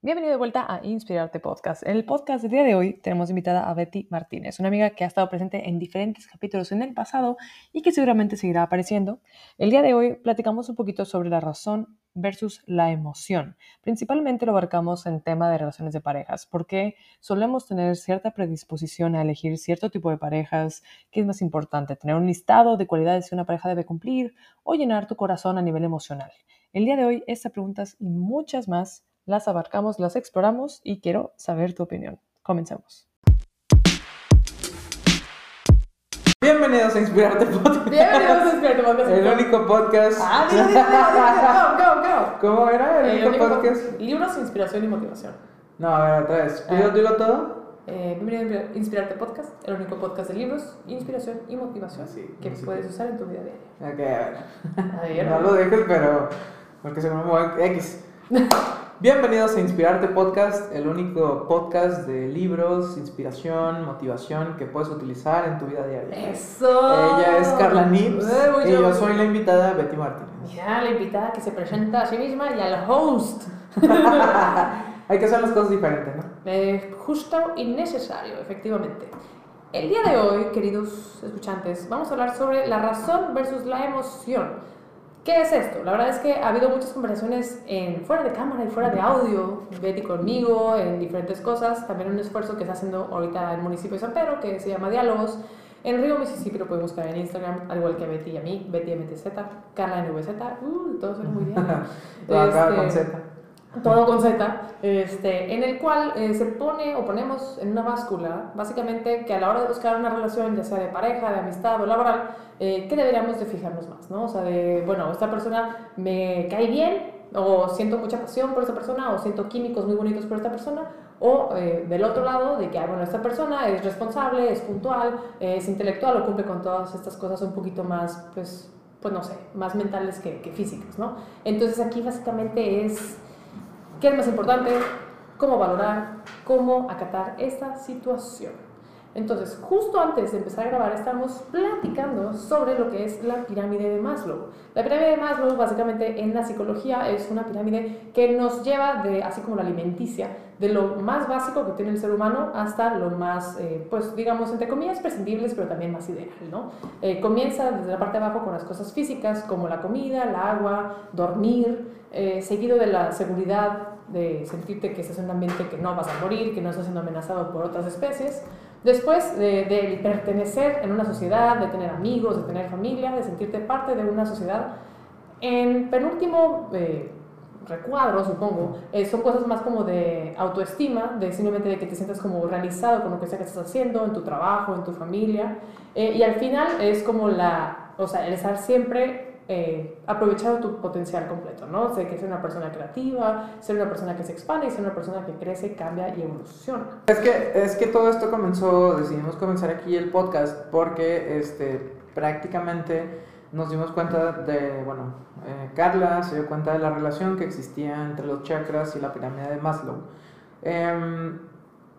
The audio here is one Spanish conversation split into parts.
Bienvenido de vuelta a Inspirarte Podcast. En el podcast del día de hoy tenemos invitada a Betty Martínez, una amiga que ha estado presente en diferentes capítulos en el pasado y que seguramente seguirá apareciendo. El día de hoy platicamos un poquito sobre la razón versus la emoción. Principalmente lo abarcamos en tema de relaciones de parejas, porque solemos tener cierta predisposición a elegir cierto tipo de parejas, qué es más importante, tener un listado de cualidades que una pareja debe cumplir o llenar tu corazón a nivel emocional. El día de hoy, estas preguntas y muchas más las abarcamos, las exploramos y quiero saber tu opinión. Comencemos. Bienvenidos a Inspirarte Podcast. Bienvenidos a Inspirarte Podcast. El único podcast. Ah, dilo, go, go, go. ¿Cómo era el, El único único podcast? Libros, inspiración y motivación. No, a ver, otra vez. Dilo, Ah. todo. Eh, bienvenido a Inspirarte Podcast, el único podcast de libros, inspiración y motivación Sí, que sí. puedes usar en tu vida diaria. Ok, a ver. A ver, No lo dejes, pero. Porque se me mueve X. Bienvenidos a Inspirarte Podcast, el único podcast de libros, inspiración, motivación que puedes utilizar en tu vida diaria. Eso. Ella es Carla Nips Eh, y yo soy la invitada Betty Martínez. Mira, la invitada que se presenta a sí misma y al host. Hay que hacer las cosas diferentes, ¿no? Eh, justo y necesario, efectivamente. El día de hoy, queridos escuchantes, vamos a hablar sobre la razón versus la emoción. ¿Qué es esto? La verdad es que ha habido muchas conversaciones en, fuera de cámara y fuera de audio, Betty conmigo, en diferentes cosas. También un esfuerzo que está haciendo ahorita el municipio de San Pedro, que se llama Diálogos. En Río, Mississippi, lo pueden buscar en Instagram, al igual que a Betty y a mí, Betty MTZ, Carla NVZ, uh, todo suena muy bien. Acá Este, con Z. todo con Z, este, en el cual eh, se pone o ponemos en una báscula, básicamente que a la hora de buscar una relación, ya sea de pareja, de amistad o laboral, eh, ¿qué deberíamos de fijarnos más? ¿no? O sea, de, bueno, esta persona me cae bien, o siento mucha pasión por esta persona, o siento químicos muy bonitos por esta persona, o eh, del otro lado, de que, ah, bueno, esta persona es responsable, es puntual, es intelectual, o cumple con todas estas cosas un poquito más, pues, pues no sé, más mentales que, que físicas, ¿no? Entonces aquí básicamente es ¿Qué es más importante? ¿Cómo valorar? ¿Cómo acatar esta situación? Entonces, justo antes de empezar a grabar, estamos platicando sobre lo que es la pirámide de Maslow. La pirámide de Maslow, básicamente en la psicología, es una pirámide que nos lleva de, así como la alimenticia, de lo más básico que tiene el ser humano hasta lo más, eh, pues digamos, entre comillas, prescindibles, pero también más ideal, ¿no? Eh, comienza desde la parte de abajo con las cosas físicas, como la comida, el agua, dormir, eh, seguido de la seguridad, de sentirte que estás en un ambiente que no vas a morir, que no estás siendo amenazado por otras especies. Después de, de pertenecer en una sociedad, de tener amigos, de tener familia, de sentirte parte de una sociedad. En penúltimo eh, recuadro, supongo, eh, son cosas más como de autoestima, de simplemente de que te sientas como realizado con lo que sea que estás haciendo, en tu trabajo, en tu familia. Eh, y al final es como la, o sea, el estar siempre eh, aprovechando tu potencial completo, ¿no? O sea, que ser una persona creativa, ser una persona que se expande y ser una persona que crece, cambia y evoluciona. Es que, es que todo esto comenzó, decidimos comenzar aquí el podcast porque este, prácticamente nos dimos cuenta de, bueno, eh, Carla se dio cuenta de la relación que existía entre los chakras y la pirámide de Maslow. Em,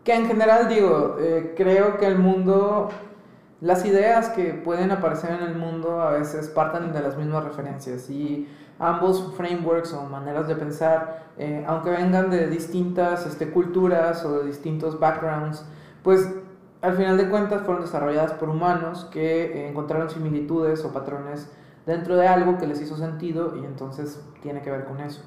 que en general digo, eh, creo que el mundo, las ideas que pueden aparecer en el mundo a veces parten de las mismas referencias y ambos frameworks o maneras de pensar, eh, aunque vengan de distintas este, culturas o de distintos backgrounds, pues al final de cuentas fueron desarrolladas por humanos que eh, encontraron similitudes o patrones dentro de algo que les hizo sentido y entonces tiene que ver con eso.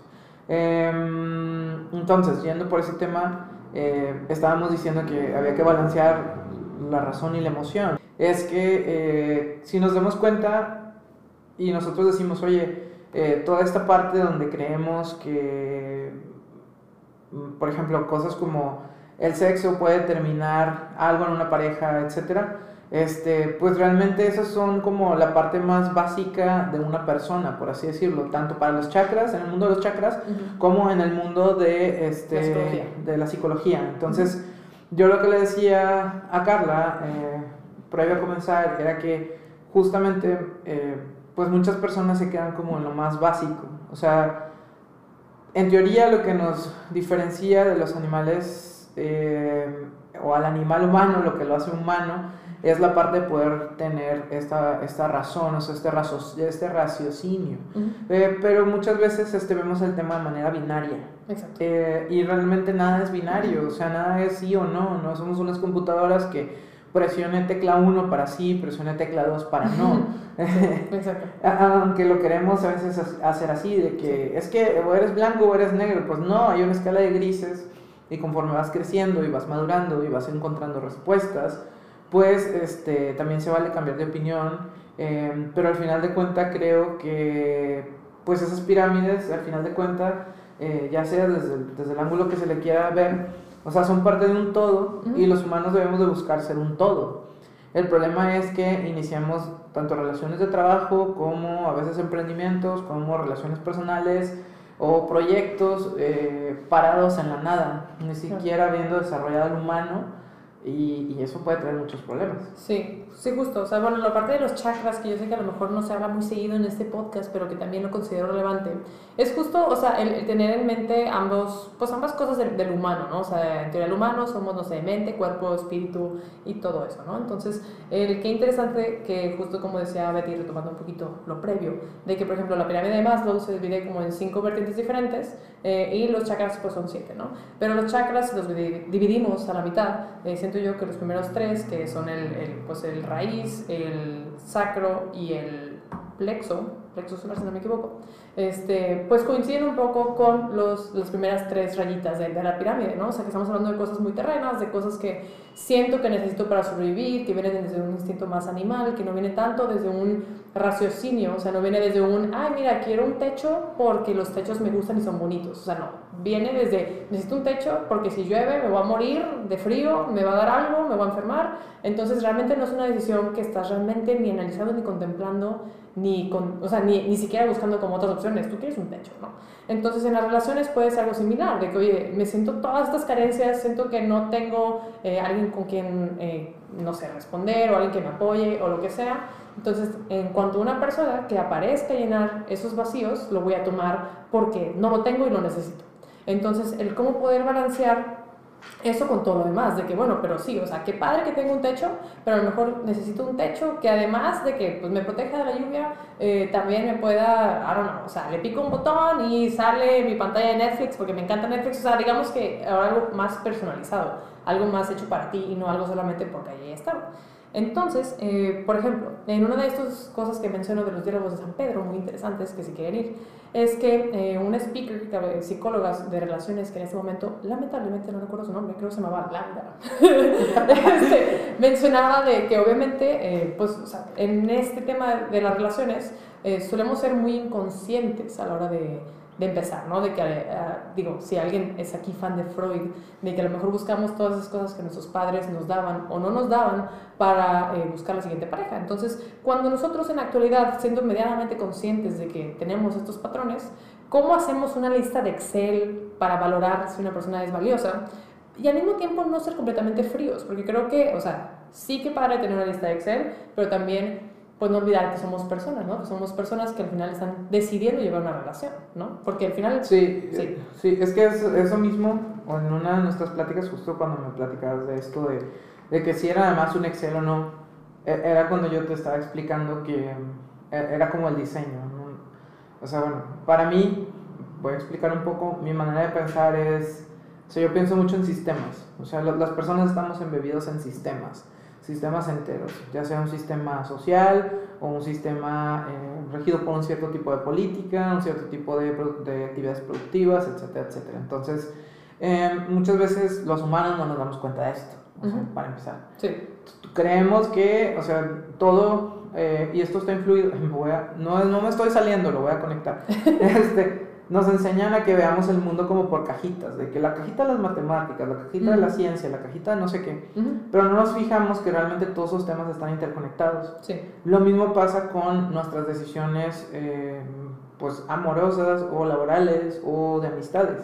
Em, entonces, yendo por ese tema, eh, estábamos diciendo que había que balancear la razón y la emoción. Es que eh, si nos damos cuenta y nosotros decimos, oye, toda esta parte donde creemos que, mm, por ejemplo, cosas como el sexo puede terminar algo en una pareja, etcétera, este, pues realmente esas son como la parte más básica de una persona, por así decirlo, tanto para los chakras, en el mundo de los chakras, como en el mundo de, este, La psicología. de la psicología. Entonces, yo lo que le decía a Carla, eh, previo a comenzar, era que justamente, eh, pues muchas personas se quedan como en lo más básico. O sea, en teoría lo que nos diferencia de los animales, eh, o al animal humano, lo que lo hace humano, es la parte de poder tener esta, esta razón, o sea, este, este raciocinio. Eh, pero muchas veces este, vemos el tema de manera binaria. Exacto. Eh, y realmente nada es binario, o sea, nada es sí o no, no somos unas computadoras que presione tecla 1 para sí, presione tecla 2 para no. Exacto. Aunque lo queremos a veces hacer así, de que es que o eres blanco o eres negro, pues no, hay una escala de grises y conforme vas creciendo y vas madurando y vas encontrando respuestas, pues este, también se vale cambiar de opinión, em, pero al final de cuenta creo que pues esas pirámides, al final de cuenta, eh, ya sea desde desde el ángulo que se le quiera ver, o sea, son parte de un todo y los humanos debemos de buscar ser un todo. El problema es que iniciamos tanto relaciones de trabajo como a veces emprendimientos, como relaciones personales o proyectos eh, parados en la nada, ni siquiera habiendo desarrollado el humano y, y, eso puede traer muchos problemas. Sí, sí, justo. O sea, bueno, la parte de los chakras, que yo sé que a lo mejor no se habla muy seguido en este podcast, pero que también lo considero relevante, es justo, o sea, el, tener en mente ambos, pues ambas cosas del, del, humano, ¿no? O sea, en teoría el humano somos, no sé, mente, cuerpo, espíritu y todo eso, ¿no? Entonces, el, qué interesante que justo como decía Betty, retomando un poquito lo previo, de que, por ejemplo, la pirámide de Maslow se divide como en cinco vertientes diferentes eh, y los chakras pues son siete, ¿no? Pero los chakras los dividimos a la mitad, eh, yo que los primeros tres, que son el, el, pues el raíz, el sacro y el plexo, plexo solar si no me equivoco, este, pues coinciden un poco con los, las primeras tres rayitas de, de, la pirámide, ¿no? O sea, que estamos hablando de cosas muy terrenas, de cosas que siento que necesito para sobrevivir, que vienen desde un instinto más animal, que no viene tanto desde un raciocinio, o sea, no viene desde un, ay, mira, quiero un techo porque los techos me gustan y son bonitos, o sea, no, viene desde, necesito un techo porque si llueve me voy a morir de frío, me va a dar algo, me voy a enfermar, entonces realmente no es una decisión que estás realmente ni analizando ni contemplando, ni, con, o sea, ni, ni siquiera buscando como otras opciones, tú quieres un techo, ¿no? Entonces en las relaciones puede ser algo similar, de que, oye, me siento todas estas carencias, siento que no tengo eh, alguien con quien, eh, no sé, responder o alguien que me apoye o lo que sea. Entonces, en cuanto a una persona que aparezca a llenar esos vacíos, lo voy a tomar porque no lo tengo y lo necesito. Entonces, el cómo poder balancear eso con todo lo demás, de que bueno, pero sí, o sea, qué padre que tengo un techo, pero a lo mejor necesito un techo que además de que pues, me proteja de la lluvia, eh, también me pueda, I don't know, o sea, le pico un botón y sale mi pantalla de Netflix porque me encanta Netflix, o sea, digamos que algo más personalizado, algo más hecho para ti y no algo solamente porque ahí está. Entonces, eh, por ejemplo, en una de estas cosas que menciono de los diálogos de San Pedro, muy interesantes, que si quieren ir, es que eh, una speaker, psicóloga de relaciones, que en este momento, lamentablemente no recuerdo su nombre, creo que se llamaba Laura, este, mencionaba de que obviamente, eh, pues, o sea, en este tema de las relaciones, solemos ser muy inconscientes a la hora de de empezar, ¿no? De que, eh, digo, si alguien es aquí fan de Freud, de que a lo mejor buscamos todas esas cosas que nuestros padres nos daban o no nos daban para eh, buscar la siguiente pareja. Entonces, cuando nosotros en la actualidad, siendo medianamente conscientes de que tenemos estos patrones, ¿cómo hacemos una lista de Excel para valorar si una persona es valiosa? Y al mismo tiempo no ser completamente fríos, porque creo que, o sea, sí que para tener una lista de Excel, pero también pues no olvidar que somos personas, ¿no? Que somos personas que al final están decidiendo llevar una relación, ¿no? Porque al final... Sí, sí, sí es que es, eso mismo, en una de nuestras pláticas, justo cuando me platicabas de esto, de, de que si era además un Excel o no, e, era cuando yo te estaba explicando que e, era como el diseño, ¿no? O sea, bueno, para mí, voy a explicar un poco, mi manera de pensar es, o sea, yo pienso mucho en sistemas, o sea, las personas estamos embebidos en sistemas sistemas enteros, ya sea un sistema social o un sistema eh, regido por un cierto tipo de política, un cierto tipo de, de actividades productivas, etcétera, etcétera. Entonces, em, muchas veces los humanos no nos damos cuenta de esto, para empezar. Sí. Creemos que, o sea, todo, eh, y esto está influido, voy a, no, no me estoy saliendo, lo voy a conectar. este, nos enseñan a que veamos el mundo como por cajitas, de que la cajita de las matemáticas, la cajita de la ciencia, la cajita de no sé qué, pero no nos fijamos que realmente todos esos temas están interconectados. Sí. Lo mismo pasa con nuestras decisiones eh, pues amorosas o laborales o de amistades.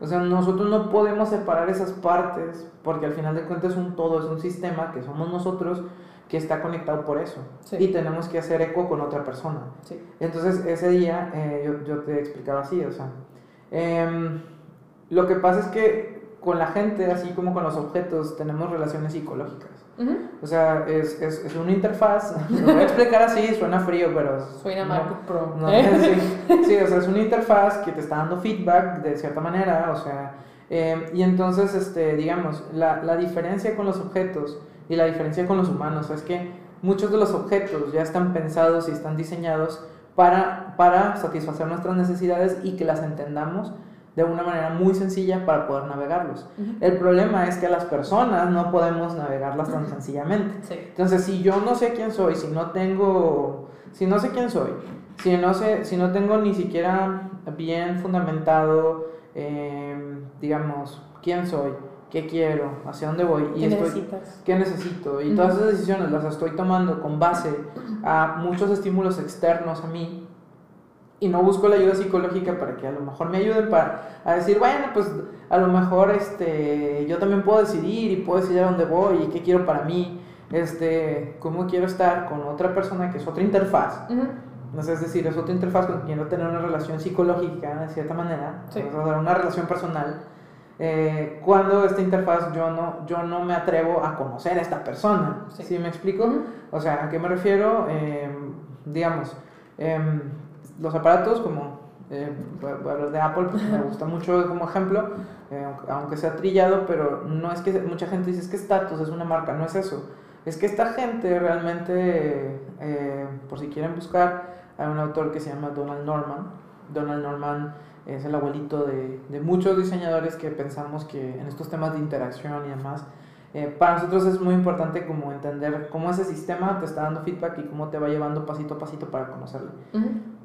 O sea, nosotros no podemos separar esas partes porque al final de cuentas es un todo, es un sistema que somos nosotros que está conectado por eso. Y tenemos que hacer eco con otra persona. Sí. Entonces, ese día eh, yo, yo, te explicaba así, o sea, eh, lo que pasa es que con la gente, así como con los objetos, tenemos relaciones psicológicas. O sea, es, es, es, una interfaz, lo voy a explicar así, suena frío, pero... Suena MacBook Pro. No, sí, sí, o sea, es una interfaz que te está dando feedback de cierta manera, o sea, eh, y entonces, este, digamos, la, la diferencia con los objetos y la diferencia con los humanos es que muchos de los objetos ya están pensados y están diseñados para, para satisfacer nuestras necesidades y que las entendamos de una manera muy sencilla para poder navegarlos. El problema es que las personas no podemos navegarlas tan sencillamente. Entonces, si yo no sé quién soy, si no tengo, si no sé quién soy, si no sé, si no tengo ni siquiera bien fundamentado, em, digamos, quién soy, qué quiero, hacia dónde voy y ¿Qué estoy, necesitas? qué necesito y todas esas decisiones las estoy tomando con base a muchos estímulos externos a mí y no busco la ayuda psicológica para que a lo mejor me ayuden para a decir, bueno, pues a lo mejor este, yo también puedo decidir y puedo decidir a dónde voy y qué quiero para mí, este, cómo quiero estar con otra persona que es otra interfaz. no sé, es decir, es otra interfaz con quien quiero tener una relación psicológica de cierta manera, una relación personal. Eh, cuando esta interfaz yo no, yo no me atrevo a conocer a esta persona. ¿Sí, me explico? O sea, ¿a qué me refiero? Em, digamos, em, los aparatos como eh, voy a hablar de Apple porque me gusta mucho como ejemplo, eh, aunque sea trillado, pero no es que mucha gente dice es que status es una marca, no es eso. Es que esta gente realmente, eh, por si quieren buscar, hay un autor que se llama Donald Norman. Donald Norman es el abuelito de, de muchos diseñadores que pensamos que en estos temas de interacción y demás, eh, para nosotros es muy importante como entender cómo ese sistema te está dando feedback y cómo te va llevando pasito a pasito para conocerlo.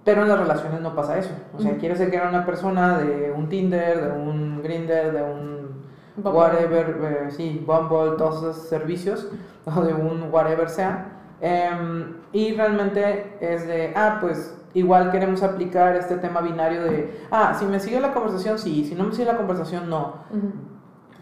Pero en las relaciones no pasa eso. O sea, quieres ser que era una persona de un Tinder, de un Grinder, de un whatever, eh, sí, Bumble, todos esos servicios, o de un whatever sea. Em, y realmente es de, ah, pues igual queremos aplicar este tema binario de, ah, si me sigue la conversación, sí, si no me sigue la conversación, no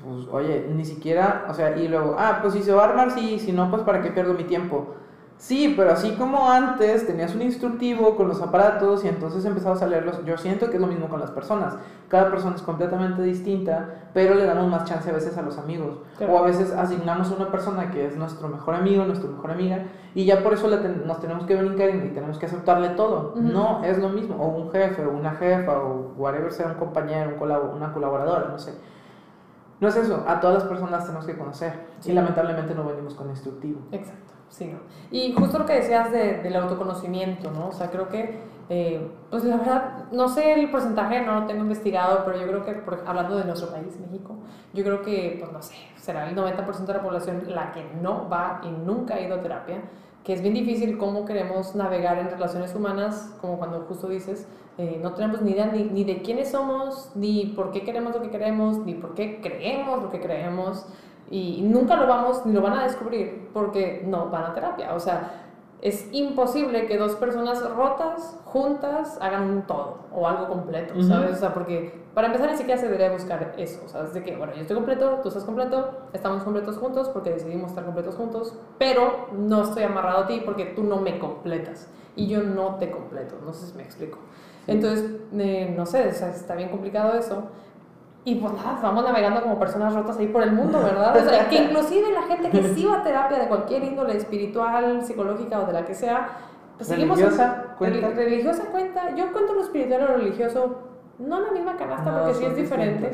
pues oye, ni siquiera, o sea, y luego, ah, pues si se va a armar, sí, si no, pues para qué pierdo mi tiempo. Sí, pero así como antes tenías un instructivo con los aparatos y entonces empezabas a leerlos, yo siento que es lo mismo con las personas. Cada persona es completamente distinta, pero le damos más chance a veces a los amigos. O a veces asignamos a una persona que es nuestro mejor amigo, nuestra mejor amiga, y ya por eso nos tenemos que brincar y tenemos que aceptarle todo. No es lo mismo. O un jefe, o una jefa, o whatever sea un compañero, un una colaboradora, no sé. No es eso, a todas las personas tenemos que conocer. Y lamentablemente no venimos con instructivo. Exacto, sí. Y justo lo que decías de, del autoconocimiento, ¿no? O sea, creo que, eh, pues la verdad, no sé el porcentaje, no lo tengo investigado, pero yo creo que, hablando de nuestro país, México, yo creo que, pues no sé, será el 90% de la población la que no va y nunca ha ido a terapia, que es bien difícil cómo queremos navegar en relaciones humanas, como cuando justo dices, eh, no tenemos ni idea ni, ni, de quiénes somos, ni por qué queremos lo que queremos, ni por qué creemos lo que creemos. Y nunca lo vamos, ni lo van a descubrir porque no van a terapia. O sea, es imposible que dos personas rotas, juntas, hagan un todo o algo completo, ¿sabes? O sea, porque para empezar ni siquiera se debería buscar eso, ¿sabes? De que, bueno, yo estoy completo, tú estás completo, estamos completos juntos porque decidimos estar completos juntos, pero no estoy amarrado a ti porque tú no me completas y yo no te completo, no sé si me explico. Entonces, eh, no sé, está bien complicado eso. Y pues nada, vamos navegando como personas rotas ahí por el mundo, ¿verdad? O sea, que inclusive la gente que sí va a terapia de cualquier índole espiritual, psicológica o de la que sea, pues ¿Religiosa cuenta? Religiosa cuenta. Yo cuento lo espiritual o lo religioso, no en la misma canasta porque sí es diferente.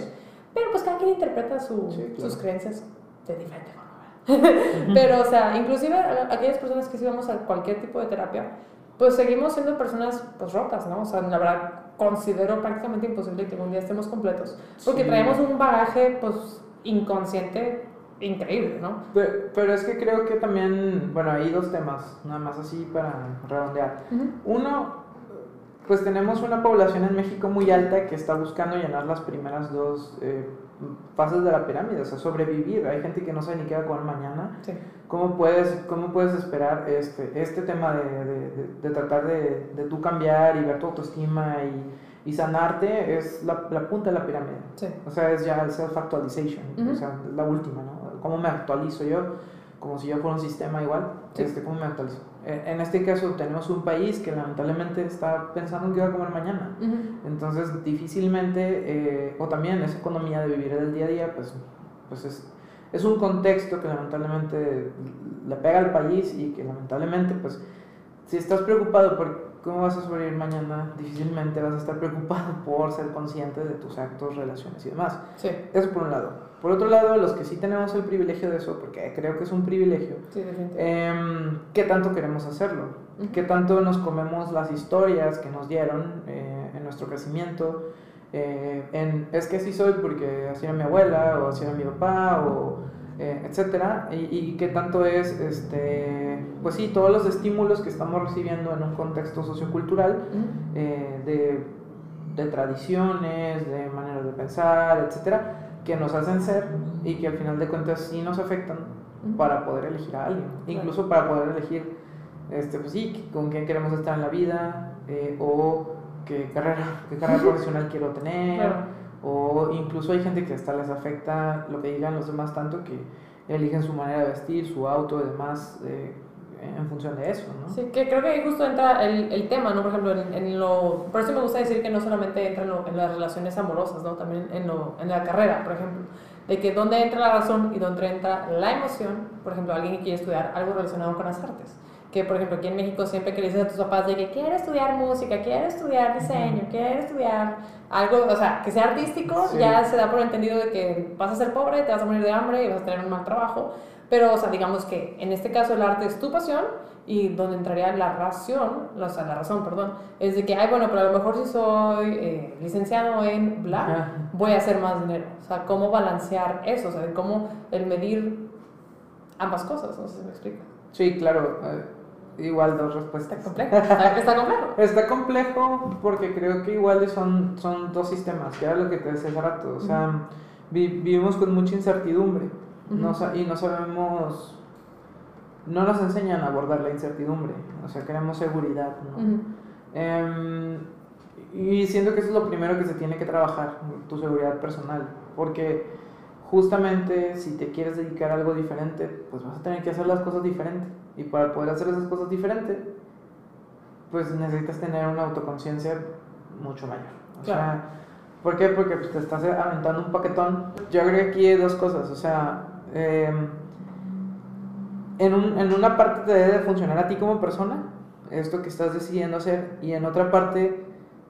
Pero pues cada quien interpreta su, sus creencias de diferente forma. pero, o sea, inclusive aquellas personas que sí vamos a cualquier tipo de terapia, pues seguimos siendo personas pues rotas, ¿no? O sea, la verdad considero prácticamente imposible que un día estemos completos, porque traemos un bagaje pues inconsciente increíble, ¿no? Pero, es que creo que también, bueno, hay dos temas, nada más así para redondear. Uno, pues tenemos una población en México muy alta que está buscando llenar las primeras dos eh, fases de la pirámide, o sea, sobrevivir. Hay gente que no sabe ni qué va a comer mañana. Sí. ¿Cómo, puedes, ¿Cómo puedes esperar este, este tema de, de, de, tratar de, de tú cambiar y ver tu autoestima y, y sanarte? Es la, la, punta de la pirámide. Sí. O sea, es ya el self-actualization, o sea, la última, ¿no? ¿Cómo me actualizo yo? Como si yo fuera un sistema igual, este, ¿cómo me actualizo? En este caso tenemos un país que lamentablemente está pensando en qué va a comer mañana. Entonces difícilmente, eh, o también esa economía de vivir el día a día, pues, pues es, es un contexto que lamentablemente le pega al país y que lamentablemente, pues, si estás preocupado por cómo vas a sobrevivir mañana, difícilmente vas a estar preocupado por ser consciente de tus actos, relaciones y demás. Sí. Eso por un lado. Por otro lado, los que sí tenemos el privilegio de eso, porque creo que es un privilegio, Sí, definitivamente. Em, ¿Qué tanto queremos hacerlo? ¿Qué tanto nos comemos las historias que nos dieron eh, en nuestro crecimiento? Eh, en, es que así soy porque así era mi abuela o así era mi papá o eh, etcétera. Y, y qué tanto es, este, pues sí, todos los estímulos que estamos recibiendo en un contexto sociocultural eh, de, de tradiciones, de maneras de pensar, etcétera, que nos hacen ser y que al final de cuentas sí nos afectan para poder elegir a alguien, incluso para poder elegir, este, pues sí, con quién queremos estar en la vida eh, o qué carrera, qué carrera profesional quiero tener. O incluso hay gente que hasta les afecta lo que digan los demás tanto que eligen su manera de vestir, su auto y demás eh, en función de eso, ¿no? Sí, que creo que ahí justo entra el, el tema, ¿no? Por ejemplo, en, lo... Por eso me gusta decir que no solamente entra en, lo- en las relaciones amorosas, ¿no? También en, lo, en la carrera, por ejemplo. De que dónde entra la razón y dónde entra la emoción. Por ejemplo, alguien que quiere estudiar algo relacionado con las artes. Que, por ejemplo, aquí en México siempre que le dices a tus papás de que quiero estudiar música, quiero estudiar diseño, quiero estudiar algo, o sea, que sea artístico, Sí. ya se da por entendido de que vas a ser pobre, te vas a morir de hambre y vas a tener un mal trabajo. Pero, o sea, digamos que en este caso el arte es tu pasión y donde entraría la razón, o sea, la razón, perdón, es de que, ay, bueno, pero a lo mejor si soy eh, licenciado en bla, Ajá. voy a hacer más dinero. O sea, cómo balancear eso, o sea, cómo el medir ambas cosas, no sé si me explico. Sí, claro, eh, igual dos respuestas. Está complejo. Está, complejo. Está complejo porque creo que igual son, son dos sistemas, que era lo que te decía hace rato. O sea, vi- vivimos con mucha incertidumbre no Ujú. sa- y no sabemos, no nos enseñan a abordar la incertidumbre. O sea, queremos seguridad. ¿no? Ujú. Em, y siento que eso es lo primero que se tiene que trabajar, tu seguridad personal. Porque justamente si te quieres dedicar a algo diferente, pues vas a tener que hacer las cosas diferentes. Y para poder hacer esas cosas diferentes, pues necesitas tener una autoconciencia mucho mayor. O Claro. sea, ¿por qué? Porque pues, te estás aventando un paquetón. Yo creo que aquí hay dos cosas. O sea, em, en, un- en una parte te debe de funcionar a ti como persona, esto que estás decidiendo hacer, y en otra parte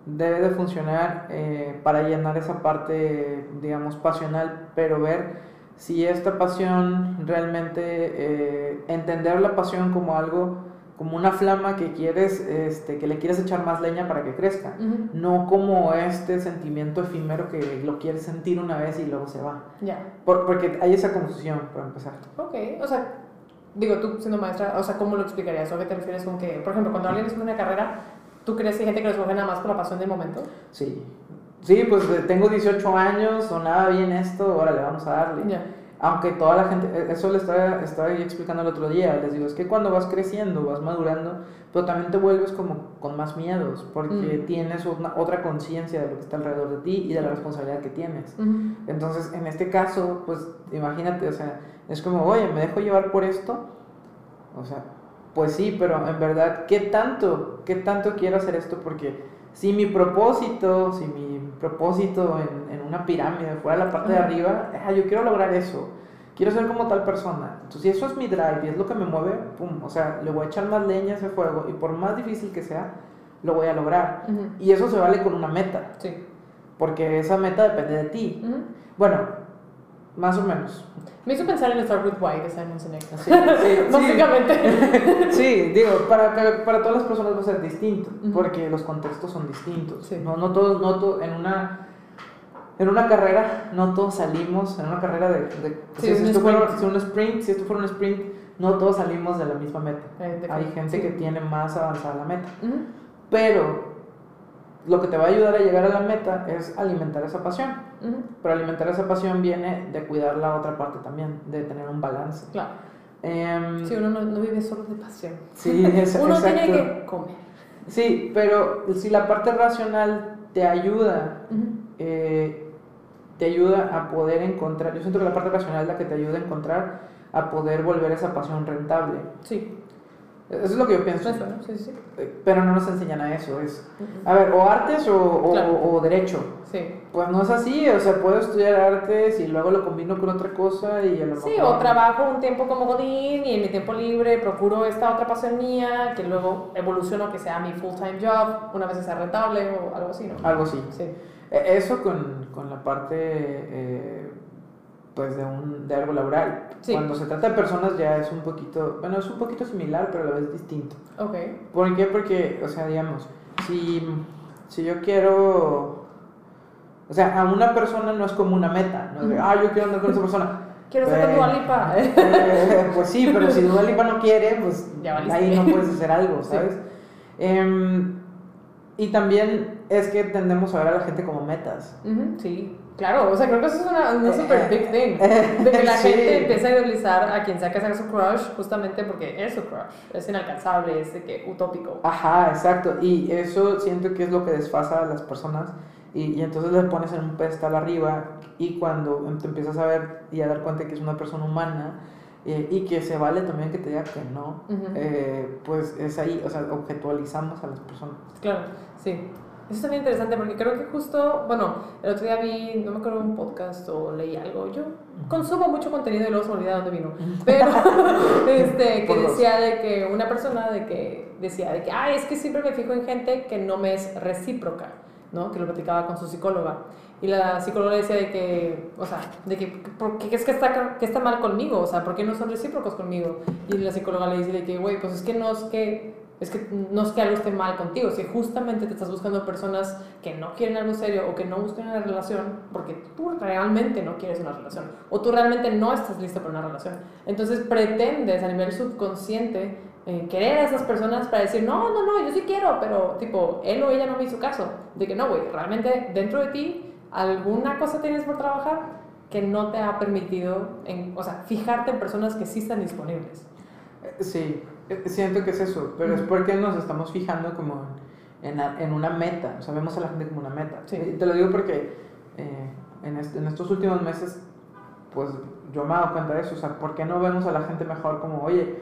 debe de funcionar eh, para llenar esa parte, digamos, pasional, pero ver si esta pasión realmente, eh, entender la pasión como algo, como una flama que quieres, este, que le quieres echar más leña para que crezca, no como este sentimiento efímero que lo quieres sentir una vez y luego se va. Ya. Por- porque hay esa confusión, para empezar. Ok, o sea, digo, tú siendo maestra, o sea, ¿cómo lo explicarías? ¿O a qué te refieres con que, por ejemplo, cuando alguien escoge una carrera, ¿tú crees que hay gente que lo escoge nada más por la pasión del momento? Sí. Sí, pues tengo 18 años, sonaba bien esto, órale, vamos a darle. Ya. Aunque toda la gente, eh, eso le estaba, estaba explicando el otro día, les digo, es que cuando vas creciendo, vas madurando, pero también te vuelves como con más miedos, porque Mm. tienes una, otra conciencia de lo que está alrededor de ti y de la responsabilidad que tienes. Ujú. Entonces, en este caso, pues imagínate, o sea, es como, oye, ¿me dejo llevar por esto? O sea, pues sí, pero en verdad, ¿qué tanto? ¿Qué tanto quiero hacer esto? Porque si mi propósito, si mi propósito en, en una pirámide fuera la parte de arriba, ah, yo quiero lograr eso. Quiero ser como tal persona. Entonces, si eso es mi drive y es lo que me mueve, pum, o sea, le voy a echar más leña a ese fuego y por más difícil que sea, lo voy a lograr. Y eso se vale con una meta, Sí. porque esa meta depende de ti. Bueno, más o menos. Me hizo pensar en Start With Why de Simon Sinek. Sí, sí, Básicamente. Sí, digo, para, para, para todas las personas va a ser distinto, porque los contextos son distintos. No, no todos, no to- en una en una carrera, no todos salimos, en una carrera de, de- Sí, si, un esto fuera, si un sprint, si esto fuera un sprint, no todos salimos de la misma meta. Eh, Hay gente que tiene más avanzada la meta. Pero lo que te va a ayudar a llegar a la meta es alimentar esa pasión. Ujú. Pero alimentar esa pasión viene de cuidar la otra parte también, de tener un balance. Claro. Em, Sí, uno no, no vive solo de pasión. sí, es- Uno exacto. tiene que comer. Sí, pero si la parte racional te ayuda, eh, te ayuda a poder encontrar, yo siento que la parte racional es la que te ayuda a encontrar, a poder volver esa pasión rentable. Sí. Eso es lo que yo pienso. Pues bueno, sí, sí. Eh, Pero no nos enseñan a eso. Es, a ver, o artes o, o- Claro. o derecho. Sí. Pues no es así, o sea, puedo estudiar artes y luego lo combino con otra cosa y a lo Sí, mejor... o trabajo un tiempo como Godín y en mi tiempo libre procuro esta otra pasión mía que luego evoluciono que sea mi full-time job, una vez sea rentable o algo así, ¿no? Algo así. Sí. E- Eso con, con la parte, eh, pues, de, un, de algo laboral. Sí. Cuando se trata de personas ya es un poquito, bueno, es un poquito similar, pero a la vez distinto. Ok. ¿Por qué? Porque, o sea, digamos, si, si yo quiero... O sea, a una persona no es como una meta, no es de, ah, yo quiero andar con esa persona. Quiero ser Eh, Dua Lipa. Eh, pues sí, pero si Dua Lipa no quiere, pues Ya ahí no puedes hacer algo, Sí. ¿sabes? Em, y también es que tendemos a ver a la gente como metas. Ujú, Sí, claro, o sea, creo que eso es una, una Eh, super big thing. De que la sí. gente empieza a idealizar a quien sea que sea su crush justamente porque es su crush, es inalcanzable, es de que utópico. Ajá, exacto. Y eso siento que es lo que desfasa a las personas. Y, y entonces le pones en un pedestal arriba y cuando te empiezas a ver y a dar cuenta que es una persona humana eh, y que se vale también que te diga que no, eh, pues es ahí, o sea, objetualizamos a las personas. Claro, sí. Eso está bien interesante porque creo que justo, bueno, el otro día vi, no me acuerdo, un podcast o leí algo. Yo consumo mucho contenido y luego se me olvida de dónde vino. Pero, este, que decía de que una persona de que decía de que, ay, es que siempre me fijo en gente que no me es recíproca, ¿no? Que lo platicaba con su psicóloga. Y la psicóloga le decía de que, o sea, de que, ¿por qué es que está, que está mal conmigo? O sea, ¿por qué no son recíprocos conmigo? Y la psicóloga le dice de que, güey, pues es que no es que, es que no es que algo esté mal contigo, si justamente te estás buscando personas que no quieren algo serio o que no buscan una relación porque tú realmente no quieres una relación o tú realmente no estás listo para una relación. Entonces pretendes a nivel subconsciente eh, querer a esas personas para decir, no, no, no, yo sí quiero, pero tipo, él o ella no me hizo caso. De que no, güey, realmente dentro de ti alguna cosa tienes por trabajar que no te ha permitido, en, o sea, fijarte en personas que sí están disponibles. Eh, Sí, siento que es eso, pero es porque nos estamos fijando como en, en- una meta, o sea, vemos a la gente como una meta. Sí. Y te lo digo porque eh, en, en estos últimos meses, pues yo me he dado cuenta de eso, o sea, ¿por qué no vemos a la gente mejor como, oye,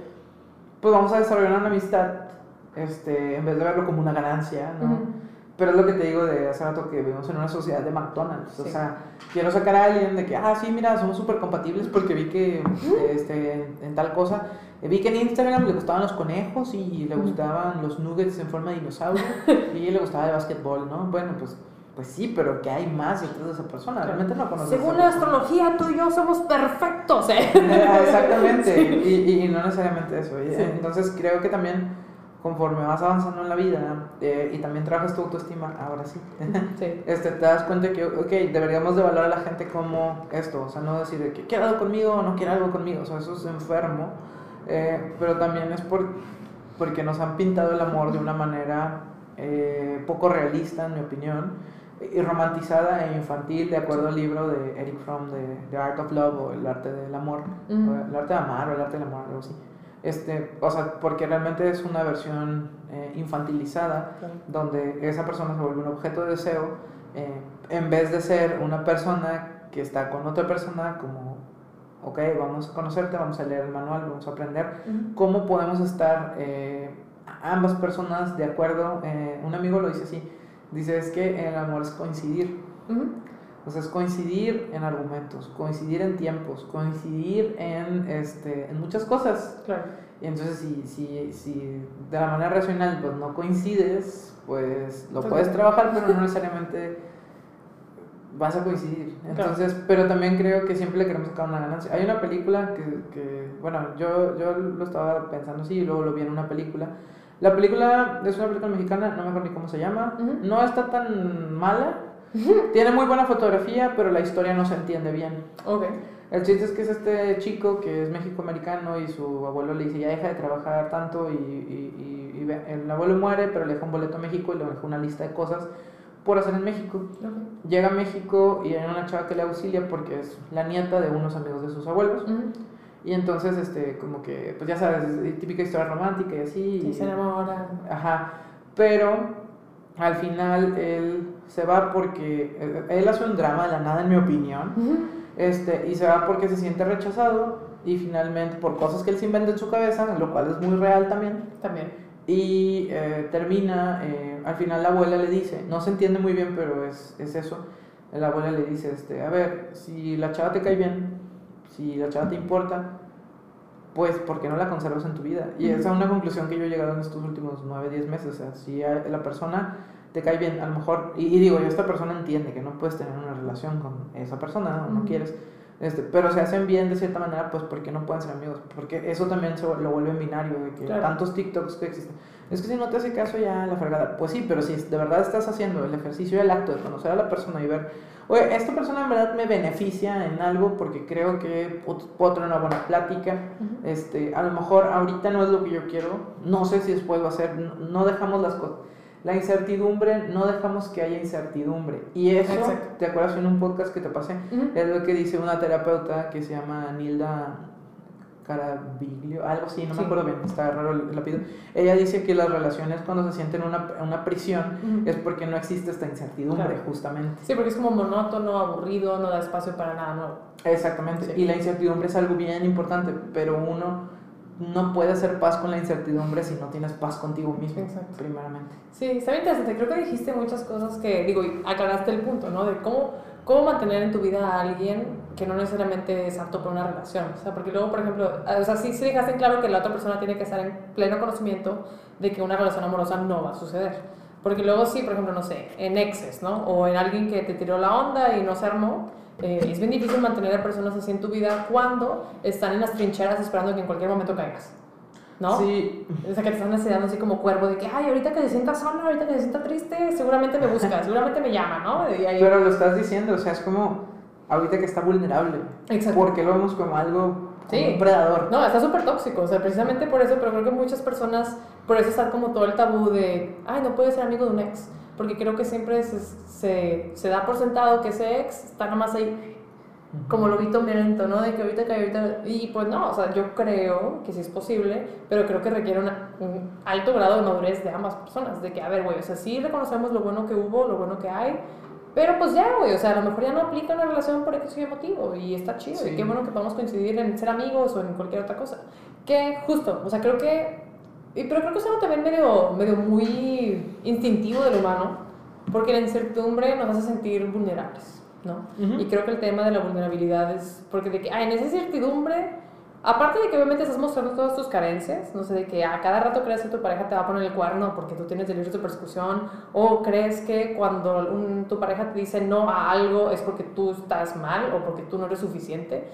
pues vamos a desarrollar una amistad, este, en vez de verlo como una ganancia, ¿no? Pero es lo que te digo de hace rato que vivimos en una sociedad de McDonald's. O Sí. sea, quiero sacar a alguien de que, ah, sí, mira, somos súper compatibles porque vi que este, en tal cosa, eh, vi que en Instagram le gustaban los conejos y le gustaban los nuggets en forma de dinosaurio y le gustaba el básquetbol, ¿no? Bueno, pues, pues sí, pero ¿qué hay más detrás de esa persona? Realmente no conoces Según la astrología, tú y yo somos perfectos, ¿eh? Eh, Exactamente, y, y no necesariamente eso. y- Sí. Entonces creo que también conforme vas avanzando en la vida eh, y también trabajas tu autoestima, ahora sí, Sí. este, te das cuenta que, ok, deberíamos de valorar a la gente como esto, o sea, no decir de que quiere algo conmigo o no quiere algo conmigo, o sea, eso es enfermo, eh, pero también es por, porque nos han pintado el amor de una manera eh, poco realista, en mi opinión, y romantizada e infantil, de acuerdo al libro de Eric Fromm de The Art of Love o El Arte del Amor, El Arte de Amar o El Arte del Amor, algo así. Este, o sea, porque realmente es una versión eh, infantilizada donde esa persona se vuelve un objeto de deseo eh, en vez de ser una persona que está con otra persona como, ok, vamos a conocerte, vamos a leer el manual, vamos a aprender cómo podemos estar eh, ambas personas de acuerdo. Eh, un amigo lo dice así, dice es que el amor es coincidir. O sea, es coincidir en argumentos, coincidir en tiempos, coincidir en, este, en muchas cosas. Claro. Y entonces, si, si, si de la manera racional pues, no coincides, pues lo puedes trabajar, pero no necesariamente vas a coincidir. Entonces, pero también creo que siempre le queremos sacar una ganancia. Hay una película que, que bueno, yo, yo lo estaba pensando así y luego lo vi en una película. La película es una película mexicana, no me acuerdo ni cómo se llama. Ujú. No está tan mala. Tiene muy buena fotografía, pero la historia no se entiende bien. Ok. El chiste es que es este chico que es mexicoamericano y su abuelo le dice ya deja de trabajar tanto y, y- y- y el abuelo muere pero le deja un boleto a México y le deja una lista de cosas por hacer en México. Llega a México y hay una chava que le auxilia porque es la nieta de unos amigos de sus abuelos y entonces este como que pues ya sabes es típica historia romántica y así Sí, y- se enamoran. Ajá, pero al final él se va porque eh, él hace un drama de la nada en mi opinión Ujú. este, y se va porque se siente rechazado y finalmente por cosas que él se inventa en su cabeza, lo cual es muy real también. También. Y eh, termina, eh, al final la abuela le dice, no se entiende muy bien, pero es, es eso. La abuela le dice, este, a ver, si la chava te cae bien, si la chava te importa, pues ¿por qué no la conservas en tu vida? Y esa es una conclusión que yo he llegado en estos últimos 9, 10 meses. O sea, si la persona te cae bien, a lo mejor, y, digo, esta persona entiende que no puedes tener una relación con esa persona, o no quieres, este, pero se hacen bien de cierta manera, pues porque no pueden ser amigos, porque eso también se lo vuelve en binario, de que tantos TikToks que existen. Es que si no te hace caso ya la fregada, pues sí, pero si de verdad estás haciendo el ejercicio, el acto de conocer a la persona y ver oye, esta persona en verdad me beneficia en algo porque creo que puedo tener una buena plática, este, a lo mejor ahorita no es lo que yo quiero, no sé si después va a ser, no, dejamos las cosas. La incertidumbre, no dejamos que haya incertidumbre. Y eso, ¿te acuerdas en un podcast que te pasé? Es lo que dice una terapeuta que se llama Nilda Caraviglio, algo así, no me acuerdo bien, está raro el, apellido. Ella dice que las relaciones cuando se sienten en una, una prisión es porque no existe esta incertidumbre, justamente. Sí, porque es como monótono, aburrido, no da espacio para nada nuevo. Exactamente, y la incertidumbre es algo bien importante, pero uno no puede hacer paz con la incertidumbre si no tienes paz contigo mismo, Exacto. primeramente. Sí, está bien interesante. Creo que dijiste muchas cosas que, digo, aclaraste el punto, ¿no? De cómo, cómo mantener en tu vida a alguien que no necesariamente es apto para una relación. O sea, porque luego, por ejemplo, o sea, sí, sí dejaste claro que la otra persona tiene que estar en pleno conocimiento de que una relación amorosa no va a suceder. Porque luego sí, por ejemplo, no sé, en exes, ¿no? O en alguien que te tiró la onda y no se armó, eh, es bien difícil mantener a personas así en tu vida cuando están en las trincheras esperando que en cualquier momento caigas. ¿no? Sí. O sea, que te están deseando así como cuervo de que, ay, ahorita que se sienta sola, ahorita que se sienta triste, seguramente me busca, seguramente me llama, ¿no? Pero lo estás diciendo, o sea, es como ahorita que está vulnerable. Exacto. Porque lo vemos como algo, como un predador. No, está súper tóxico, o sea, precisamente por eso, pero creo que muchas personas, por eso está como todo el tabú de, ay, no puedes ser amigo de un ex, porque creo que siempre se, se, se da por sentado que ese ex está nada más ahí como lo lobito violento, ¿no? De que ahorita que ahorita... Y pues no, o sea, yo creo que sí es posible, pero creo que requiere un alto grado de madurez de ambas personas, de que, a ver, güey, o sea, sí reconocemos lo bueno que hubo, lo bueno que hay, pero pues ya, güey, o sea, a lo mejor ya no aplica una relación por X motivo y está chido. Y qué bueno que podamos coincidir en ser amigos o en cualquier otra cosa. Que justo, o sea, creo que... Y, pero creo que es algo también medio, medio muy instintivo del humano, porque la incertidumbre nos hace sentir vulnerables, ¿no? Y creo que el tema de la vulnerabilidad es porque de que, ah, en esa incertidumbre Aparte de que obviamente estás mostrando todas tus carencias, no sé, de que a cada rato crees que tu pareja te va a poner el cuerno porque tú tienes delirios de persecución, o crees que cuando tu pareja te dice no a algo es porque tú estás mal o porque tú no eres suficiente.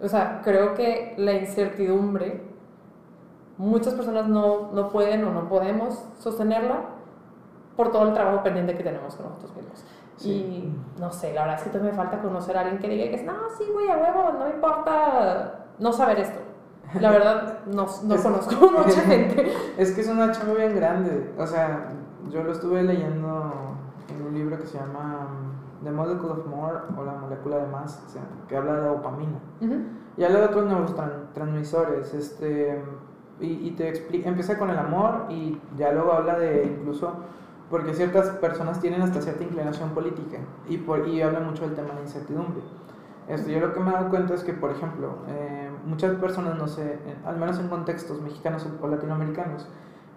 O sea, creo que la incertidumbre, muchas personas no, no pueden o no podemos sostenerla por todo el trabajo pendiente que tenemos con nosotros mismos. Y no sé, la verdad es que todavía me falta conocer a alguien que diga que es, no, sí, güey, a huevo, no me importa no saber esto. La verdad, no, no conozco mucha gente. Es que es una chamba bien grande. O sea, yo lo estuve leyendo en un libro que se llama um, The Molecule of More o La molécula de más, o sea, que habla de dopamina. Y habla de otros neurotransmisores. Este, y, y te explica, empieza con el amor y ya luego habla de incluso porque ciertas personas tienen hasta cierta inclinación política y, por, y habla mucho del tema de incertidumbre. Esto, yo lo que me he dado cuenta es que, por ejemplo, eh, muchas personas, no sé, al menos en contextos mexicanos o latinoamericanos,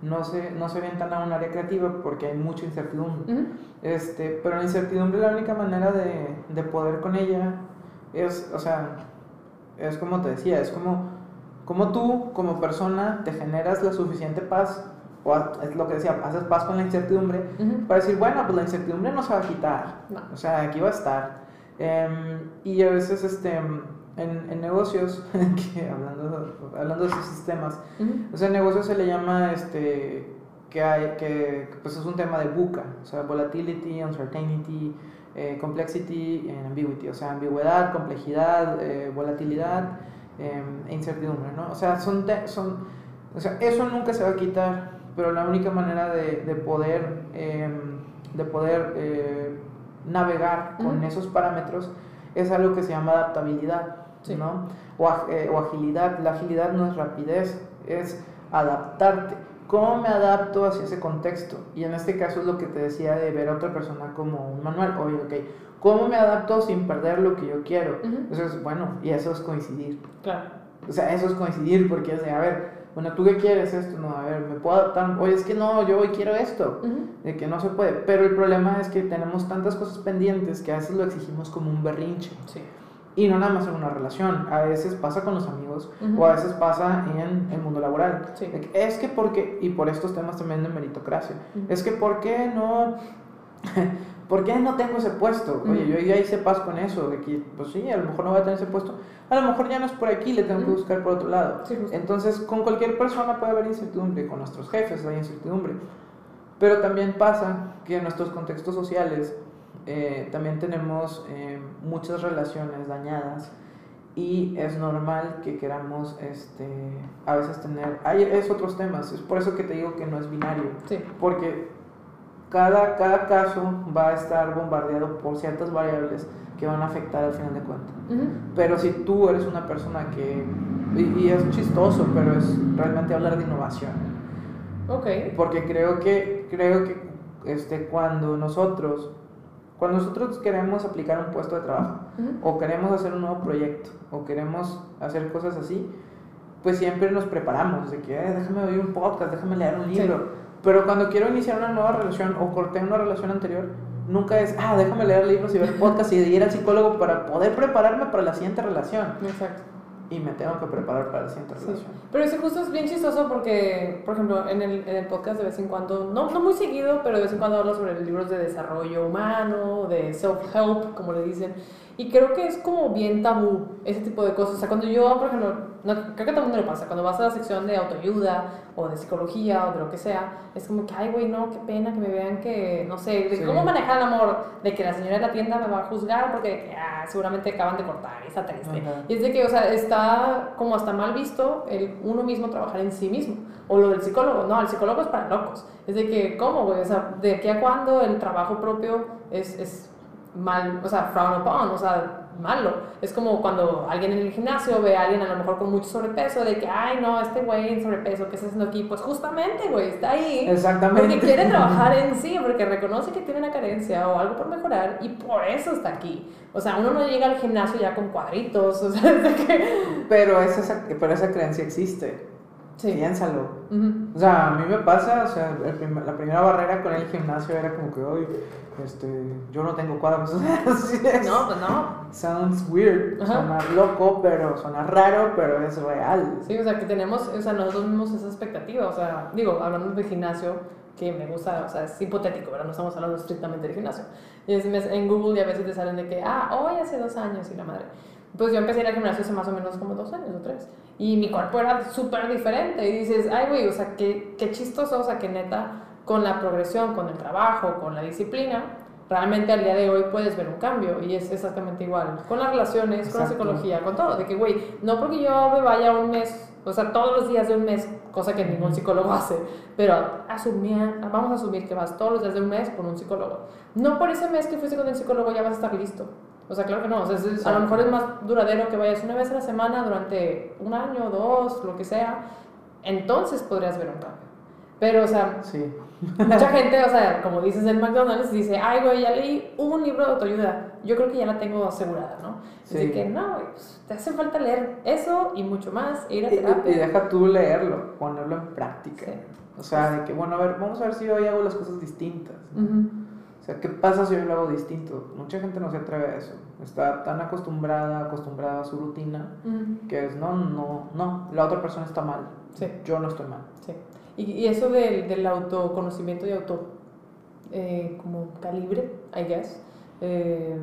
no se, no se ven tan a un área creativa porque hay mucha incertidumbre. este, pero la incertidumbre, la única manera de, de poder con ella es, o sea, es como te decía, es como, como tú, como persona, te generas la suficiente paz, o es lo que decía, haces paz con la incertidumbre, para decir, bueno, pues la incertidumbre no se va a quitar, o sea, aquí va a estar. Em, y a veces este, en, en negocios, que hablando, hablando de esos sistemas, o sea, en negocios se le llama este, que, hay, que pues es un tema de buca, o sea, volatility, uncertainty, eh, complexity and ambiguity, o sea, ambigüedad, complejidad, eh, volatilidad em, e incertidumbre, ¿no? O sea, son, son, o sea, eso nunca se va a quitar, pero la única manera de, de poder, em, de poder eh, navegar con esos parámetros es algo que se llama adaptabilidad, ¿no? Eh, o, agilidad. La agilidad no es rapidez, es adaptarte. ¿Cómo me adapto hacia ese contexto? Y en este caso es lo que te decía de ver a otra persona como un manual. Oye, ok, ¿cómo me adapto sin perder lo que yo quiero? Entonces, bueno, y eso es coincidir. Claro. O sea, eso es coincidir, porque es de, a ver, bueno, ¿tú qué quieres esto? No, a ver, ¿me puedo adaptar? Oye, es que no, yo hoy quiero esto, de que no se puede. Pero el problema es que tenemos tantas cosas pendientes que a veces lo exigimos como un berrinche. Sí. Y no nada más en una relación, a veces pasa con los amigos o a veces pasa en el mundo laboral. Sí. Es que porque, y por estos temas también de meritocracia, es que ¿por qué no, por qué no tengo ese puesto? Oye, Ujú. yo ya hice paz con eso, de que pues sí, a lo mejor no voy a tener ese puesto, a lo mejor ya no es por aquí, le tengo que buscar por otro lado. Sí. Entonces, con cualquier persona puede haber incertidumbre, con nuestros jefes hay incertidumbre. Pero también pasa que en nuestros contextos sociales eh, también tenemos eh, muchas relaciones dañadas y es normal que queramos este, a veces tener... Hay, es otros temas, es por eso que te digo que no es binario, Sí. porque cada, cada caso va a estar bombardeado por ciertas variables que van a afectar al final de cuentas. Ujú. Pero si tú eres una persona que, y, y es chistoso, pero es realmente hablar de innovación, Ok. porque creo que, creo que este, cuando nosotros, cuando nosotros queremos aplicar un puesto de trabajo, o queremos hacer un nuevo proyecto, o queremos hacer cosas así, pues siempre nos preparamos, de que "Eh, déjame oír un podcast, déjame leer un Sí. libro. Pero cuando quiero iniciar una nueva relación o corté una relación anterior, nunca es, ah, déjame leer libros y ver podcasts y ir al psicólogo para poder prepararme para la siguiente relación. Exacto. Y me tengo que preparar para la siguiente Sí. relación. Pero ese justo es bien chistoso porque, por ejemplo, en el, en el podcast de vez en cuando, no, no muy seguido, pero de vez en cuando hablo sobre libros de desarrollo humano, de self-help, como le dicen. Y creo que es como bien tabú ese tipo de cosas. O sea, cuando yo, por ejemplo, no, creo que a todo el mundo le pasa, cuando vas a la sección de autoayuda o de psicología o de lo que sea, es como que, ay, güey, no, qué pena que me vean que, no sé, de Sí. cómo manejar el amor, de que la señora de la tienda me va a juzgar porque ah, seguramente acaban de cortar y está triste. Y es de que, o sea, está como hasta mal visto el uno mismo trabajar en sí mismo. O lo del psicólogo, no, el psicólogo es para locos. Es de que, ¿cómo, güey? O sea, ¿de aquí a cuándo el trabajo propio es, es mal, o sea, frown upon, o sea, malo? Es como cuando alguien en el gimnasio ve a alguien a lo mejor con mucho sobrepeso, de que, ay, no, este güey en sobrepeso, ¿qué está haciendo aquí? Pues justamente, güey, está ahí. Exactamente. Porque quiere trabajar en sí, porque reconoce que tiene una carencia o algo por mejorar y por eso está aquí. O sea, uno no llega al gimnasio ya con cuadritos, o sea, es de que... Pero esa, pero esa creencia existe. Sí. Piénsalo. Ujú. O sea, a mí me pasa, o sea, el prim- la primera barrera con el gimnasio era como que, oye, este, yo no tengo cuadros. Así es. No, pues no. Sounds weird, Ajá. suena loco, pero suena raro, pero es real. Sí, o sea, que tenemos, o sea, nosotros mismos esa expectativa, o sea, digo, hablando del gimnasio, que me gusta, o sea, es hipotético, ¿verdad? No estamos hablando estrictamente del gimnasio. Y es, en Google ya a veces te salen de que, ah, hoy hace dos años y la madre. Pues yo empecé a ir al gimnasio hace más o menos como dos años o tres. Y mi cuerpo era súper diferente. Y dices, ay, güey, o sea, qué, qué chistoso, o sea, que neta, con la progresión, con el trabajo, con la disciplina, realmente al día de hoy puedes ver un cambio. Y es exactamente igual. Con las relaciones, con la Exacto. psicología, con todo. De que, güey, no porque yo me vaya un mes, o sea, todos los días de un mes, cosa que ningún psicólogo hace, pero asumía, vamos a asumir que vas todos los días de un mes con un psicólogo. No por ese mes que fuiste con el psicólogo ya vas a estar listo. O sea, claro que no. O sea, es- a lo mejor es más duradero que vayas una vez a la semana durante un año, dos, lo que sea. Entonces podrías ver un cambio. Pero, o sea, Sí. mucha gente, o sea, como dices en McDonald's, dice, ay, güey, ya leí un libro de autoayuda. Yo creo que ya la tengo asegurada, ¿no? Sí. Así que no, pues, te hace falta leer eso y mucho más, e ir a Y, y- terapia. y deja tú leerlo, ponerlo en práctica. Sí. O sea, de que, bueno, a ver, vamos a ver si hoy hago las cosas distintas. Ujú. O sea, ¿qué pasa si yo lo hago distinto? Mucha gente no se atreve a eso. Está tan acostumbrada, acostumbrada a su rutina, Ujú. que es, no, no, no, la otra persona está mal. Sí. Yo no estoy mal. Sí. Y, y eso del, del autoconocimiento y auto, eh, como calibre, I guess. eh,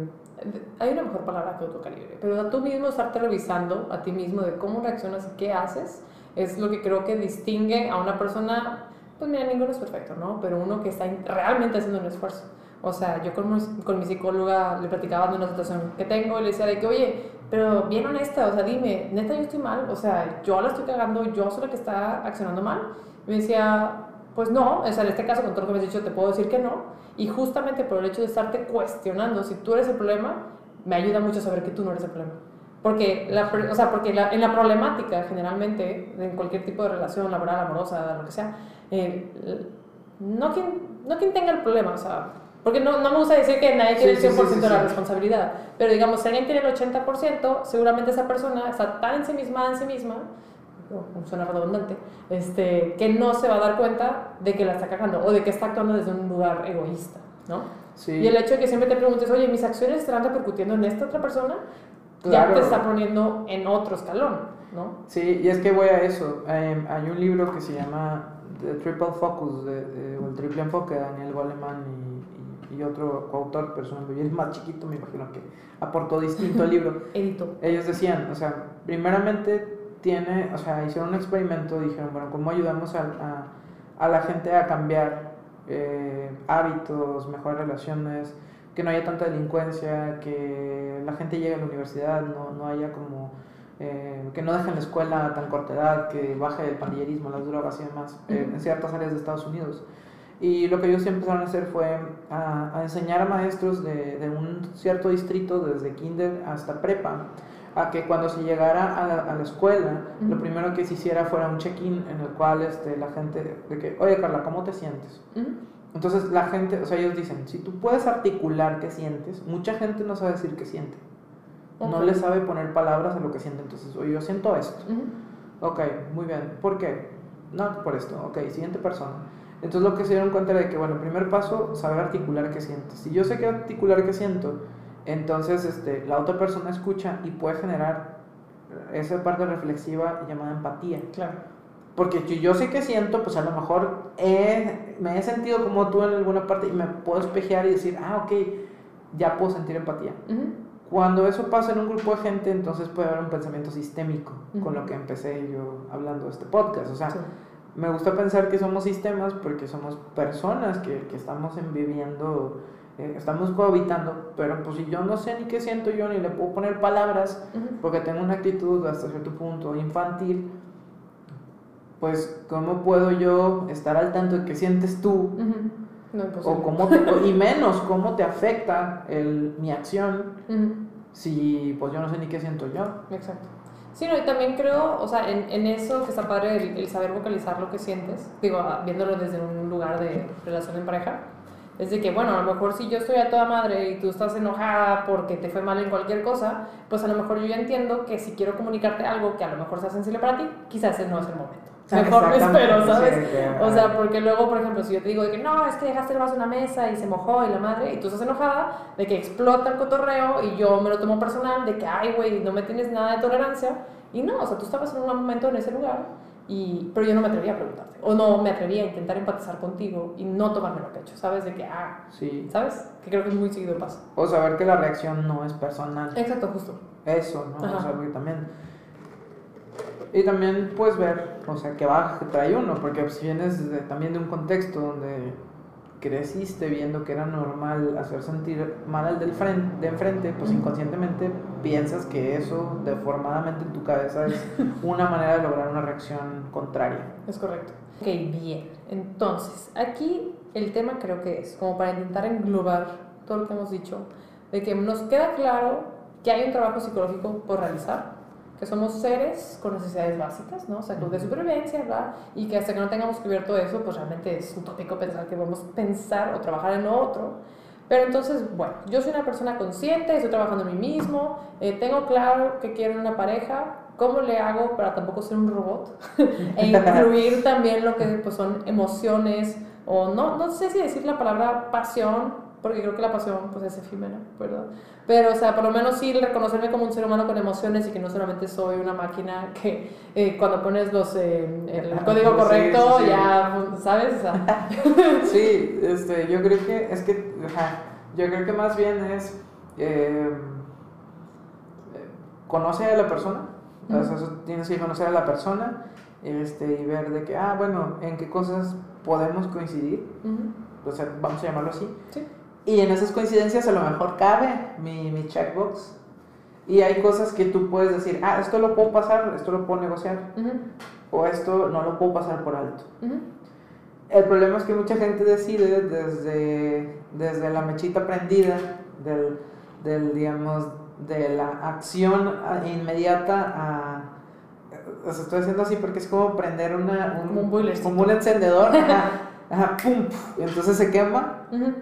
hay una mejor palabra que autocalibre, pero a tú mismo estarte revisando a ti mismo de cómo reaccionas y qué haces, es lo que creo que distingue a una persona, pues mira, ninguno es perfecto, ¿no? Pero uno que está realmente haciendo un esfuerzo. O sea, yo con, con mi psicóloga le platicaba de una situación que tengo y le decía de que, oye, pero bien honesta, o sea, dime, neta yo estoy mal, o sea, yo la estoy cagando, yo soy la que está accionando mal. Y me decía, pues no, o sea, en este caso con todo lo que me has dicho te puedo decir que no. Y justamente por el hecho de estarte cuestionando si tú eres el problema, me ayuda mucho saber que tú no eres el problema. Porque, la, o sea, porque la- en la problemática, generalmente, en cualquier tipo de relación laboral, amorosa, lo que sea, eh, no, quien, no quien tenga el problema, o sea, Porque no, no me gusta decir que nadie tiene Sí, el sí, 100% sí, sí, de la responsabilidad, pero digamos, si alguien tiene el 80%, seguramente esa persona está tan ensimismada en sí misma, o suena redundante, este, que no se va a dar cuenta de que la está cagando o de que está actuando desde un lugar egoísta, ¿no? Sí. Y el hecho de que siempre te preguntes, oye, mis acciones estarán repercutiendo en esta otra persona, ya Claro. te está poniendo en otro escalón, ¿no? Sí, y es que voy a eso. Em, hay un libro que se llama The Triple Focus, de- de- o el triple enfoque, de Daniel Goleman y, y- otro coautor, pero es un bebé más chiquito, me imagino que aportó distinto al libro. Edito. Ellos decían, o sea, primeramente tiene, o sea, hicieron un experimento, dijeron, bueno, ¿cómo ayudamos a, a, a la gente a cambiar eh, hábitos, mejores relaciones, que no haya tanta delincuencia, que la gente llegue a la universidad, no, no haya como, eh, que no dejen la escuela a tan corta edad, que baje el pandillerismo, las drogas y demás, eh, en ciertas áreas de Estados Unidos. Y lo que ellos empezaron a hacer fue a, a enseñar a maestros de, de un cierto distrito, desde kinder hasta prepa, a que cuando se llegara a la, a la escuela, lo Ujú. primero que se hiciera fuera un check-in en el cual este, la gente, de que, oye Carla, ¿cómo te sientes? Ujú. Entonces la gente, o sea, ellos dicen, si tú puedes articular qué sientes, mucha gente no sabe decir qué siente. No Ok. le sabe poner palabras a lo que siente. Entonces, oye, yo siento esto. Ujú. Ok, muy bien. ¿Por qué? No, por esto. Ok, siguiente persona. Entonces lo que se dieron cuenta era de que, bueno, primer paso, saber articular qué sientes. Si yo sé qué articular qué siento, entonces este, la otra persona escucha y puede generar esa parte reflexiva llamada empatía. Claro. Porque si yo sé qué siento, pues a lo mejor he- me he sentido como tú en alguna parte y me puedo espejear y decir, ah, ok, ya puedo sentir empatía. Ujú. Cuando eso pasa en un grupo de gente, entonces puede haber un pensamiento sistémico, con Ujú. lo que empecé yo hablando de este podcast. O sea, Sí. Me gusta pensar que somos sistemas porque somos personas que, que estamos en viviendo, eh, estamos cohabitando, pero pues si yo no sé ni qué siento yo, ni le puedo poner palabras, Ujú. porque tengo una actitud hasta cierto punto infantil, pues ¿cómo puedo yo estar al tanto de qué sientes tú? Ujú. No, O cómo te- y menos cómo te afecta el, mi acción Ujú. si pues yo no sé ni qué siento yo. Exacto. Sí, no, y también creo, o sea, en, en eso que está padre el, saber vocalizar lo que sientes, digo, ah, viéndolo desde un lugar de relación en pareja, es de que, bueno, a lo mejor si yo estoy a toda madre y tú estás enojada porque te fue mal en cualquier cosa, pues a lo mejor yo ya entiendo que si quiero comunicarte algo que a lo mejor sea sensible para ti, quizás ese no es el momento. Mejor me espero, ¿sabes? sí, que- O sea, porque luego, por ejemplo, si yo te digo de que no, es que dejaste el vaso en la mesa y se mojó y la madre, y tú estás enojada, de que explota el cotorreo y yo me lo tomo personal, de que, ay, güey, no me tienes nada de tolerancia, y no, o sea, tú estabas en un momento en ese lugar, y, pero yo no me atrevía a preguntarte, o no me atrevía a intentar empatizar contigo y no tomármelo a pecho, ¿sabes? De que, ah, Sí. ¿sabes? Que creo que es muy seguido pasa. O saber que la reacción no es personal. Exacto, justo. Eso, ¿no? Ajá. O sea, porque también... Y también puedes ver, o sea, qué baja que trae uno, porque si vienes de- también de un contexto donde creciste viendo que era normal hacer sentir mal al del frente, de enfrente, pues inconscientemente piensas que eso deformadamente en tu cabeza es una manera de lograr una reacción contraria. Es correcto. Ok, bien. Entonces, aquí el tema creo que es, como para intentar englobar todo lo que hemos dicho, de que nos queda claro que hay un trabajo psicológico por realizar, que somos seres con necesidades básicas, ¿no? O sea, de supervivencia, ¿verdad? Y que hasta que no tengamos cubierto eso, pues realmente es utópico pensar que vamos a pensar o trabajar en lo otro. Pero entonces, bueno, yo soy una persona consciente, estoy trabajando en mí mismo, eh, tengo claro que quiero una pareja, ¿cómo le hago para tampoco ser un robot? e incluir también lo que pues, son emociones, o no, no sé si decir la palabra pasión, porque creo que la pasión pues, es efímera, ¿verdad? Pero, o sea, por lo menos sí reconocerme como un ser humano con emociones y que no solamente soy una máquina que eh, cuando pones los, eh, el código Sí, correcto sí, sí. ya, ¿sabes? O sea, Sí, este, yo creo que es que, yo creo que más bien es eh, eh, conoce a la persona, o sea, tienes que conocer a la persona este, y ver de que, ah, bueno, en qué cosas podemos coincidir, o sea, vamos a llamarlo así, sí. Y en esas coincidencias a lo mejor cabe mi, mi checkbox. Y hay cosas que tú puedes decir, ah, esto lo puedo pasar, esto lo puedo negociar, ujú, o esto no lo puedo pasar por alto. ujú, El problema es que mucha gente decide desde, desde la mechita prendida, del, del, digamos, de la acción inmediata a... Sea, estoy haciendo así porque es como prender una, Como un como un encendedor, ajá, ajá, pum, y entonces se quema ujú.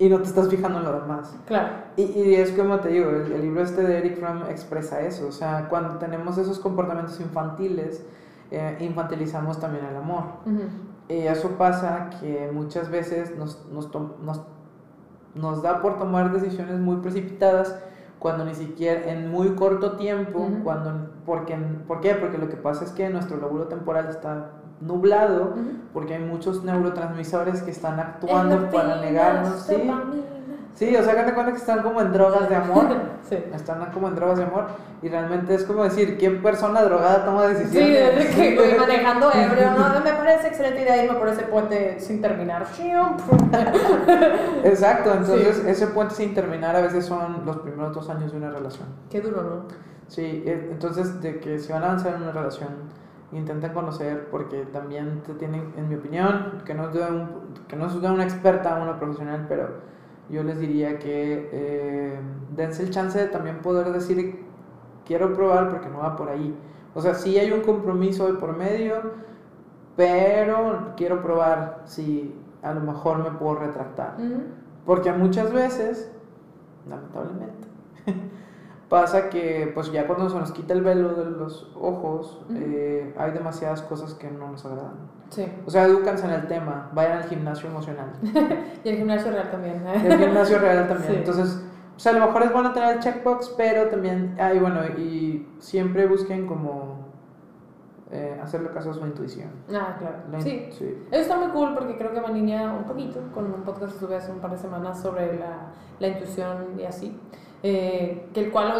Y no te estás fijando en lo demás. Claro. Y, y es como te digo, el, el libro este de Eric Fromm expresa eso, o sea, cuando tenemos esos comportamientos infantiles, eh, infantilizamos también el amor. Ujú. Y eso pasa que muchas veces nos, nos, nos, nos da por tomar decisiones muy precipitadas cuando ni siquiera en muy corto tiempo, Ujú. cuando, porque, ¿por qué? Porque lo que pasa es que nuestro lóbulo temporal está nublado, Ujú. porque hay muchos neurotransmisores que están actuando para negarnos. Sí, sí o sea, que te cuenta que están como en drogas de amor. Sí. Están como en drogas de amor y realmente es como decir, ¿qué persona drogada toma Sí, decisiones? desde que voy manejando ebrio, no, me parece excelente idea irme por ese puente sin terminar. Exacto, entonces Sí. ese puente sin terminar a veces son los primeros dos años de una relación. Qué duro, ¿no? Sí, e- entonces de que si van a avanzar en una relación, intenten conocer porque también te tienen, en mi opinión, que no es de, un, que no una experta, una profesional, pero yo les diría que eh, dense el chance de también poder decir, quiero probar porque no va por ahí. O sea, sí hay un compromiso de por medio, pero quiero probar si a lo mejor me puedo retractar. Porque muchas veces, lamentablemente, pasa que pues ya cuando se nos quita el velo de los ojos, eh, hay demasiadas cosas que no nos agradan. Sí. O sea, edúcanse en el tema, vayan al gimnasio emocional. Y el gimnasio real también. El gimnasio real también. Sí. Entonces, o sea, a lo mejor es bueno tener el checkbox, pero también, ay, bueno, y siempre busquen como eh, hacerle caso a su intuición. Ah, claro. La in- Sí. sí. Eso está muy cool porque creo que va en línea un poquito con un podcast que estuve hace un par de semanas sobre la, la intuición y así. Eh, que el cual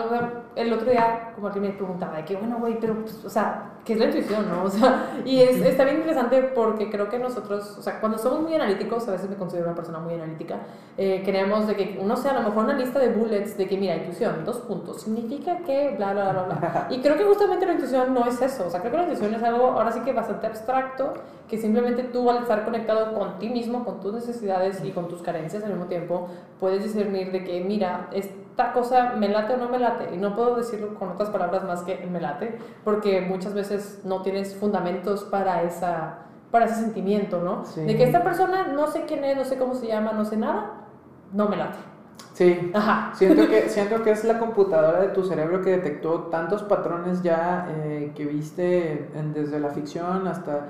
el otro día como alguien me preguntaba de que bueno güey pero pues, o sea qué es la intuición no o sea y es, está bien interesante porque creo que nosotros o sea cuando somos muy analíticos a veces me considero una persona muy analítica eh, creemos de que uno sea a lo mejor una lista de bullets de que mira intuición dos puntos significa que bla bla bla bla y creo que justamente la intuición no es eso o sea creo que la intuición es algo ahora sí que bastante abstracto que simplemente tú al estar conectado con ti mismo, con tus necesidades y con tus carencias al mismo tiempo, puedes discernir de que, mira, esta cosa me late o no me late. Y no puedo decirlo con otras palabras más que me late, porque muchas veces no tienes fundamentos para, esa, para ese sentimiento, ¿no? Sí. De que esta persona no sé quién es, no sé cómo se llama, no sé nada, no me late. Sí, Ajá. Siento que, siento que es la computadora de tu cerebro que detectó tantos patrones ya eh, que viste en- desde la ficción hasta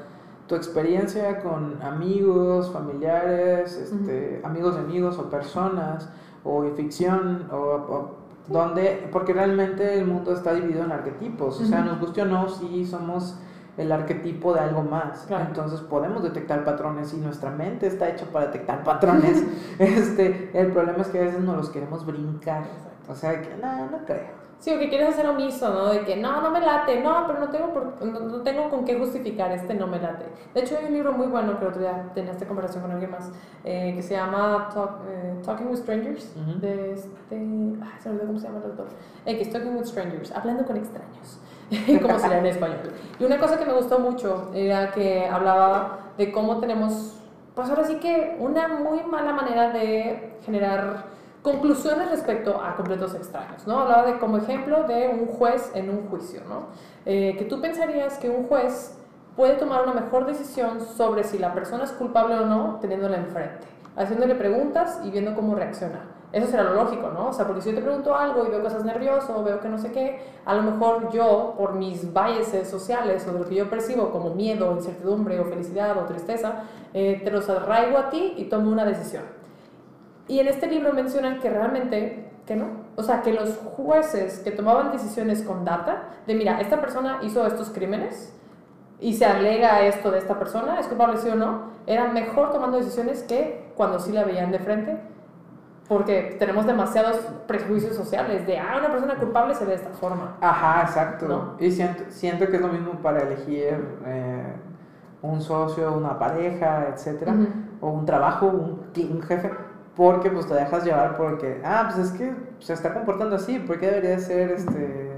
tu experiencia con amigos, familiares, este, amigos de amigos o personas, o en ficción, o, o donde, porque realmente el mundo está dividido en arquetipos, o sea, nos guste o no, sí somos el arquetipo de algo más, Claro. entonces podemos detectar patrones y nuestra mente está hecha para detectar patrones. este, el problema es que a veces no los queremos brincar, o sea, que no, no creo. Sí, o que quieres hacer omiso, ¿no? De que no, no me late, no, pero no tengo, por- no, no tengo con qué justificar este no me late. De hecho, hay un libro muy bueno que el otro día tenía esta conversación con alguien más, eh, que se llama Talk- eh, Talking with Strangers, Ujú. de este. Ay, se me olvidó cómo se llama el autor. Eh, que es Talking with Strangers, hablando con extraños, como se lee en español. Y una cosa que me gustó mucho era que hablaba de cómo tenemos, pues ahora sí que una muy mala manera de generar conclusiones respecto a completos extraños, ¿no? Hablaba de como ejemplo de un juez en un juicio, ¿no? Eh, que tú pensarías que un juez puede tomar una mejor decisión sobre si la persona es culpable o no teniéndola enfrente, haciéndole preguntas y viendo cómo reacciona. Eso será lo lógico, ¿no? O sea, porque si yo te pregunto algo y veo que estás nervioso veo que no sé qué, a lo mejor yo, por mis biases sociales o de lo que yo percibo como miedo, incertidumbre o felicidad o tristeza, eh, te los arraigo a ti y tomo una decisión. Y en este libro mencionan que realmente que no. O sea, que los jueces que tomaban decisiones con data, de mira, esta persona hizo estos crímenes y se alega esto de esta persona, es culpable sí o no, eran mejor tomando decisiones que cuando sí la veían de frente. Porque tenemos demasiados prejuicios sociales de, ah, una persona culpable se ve de esta forma. Ajá, exacto. ¿No? Y siento, siento que es lo mismo para elegir eh, un socio, una pareja, etcétera, Ujú. o un trabajo, un, un jefe, porque pues te dejas llevar porque, ah, pues es que se está comportando así, ¿por qué debería ser este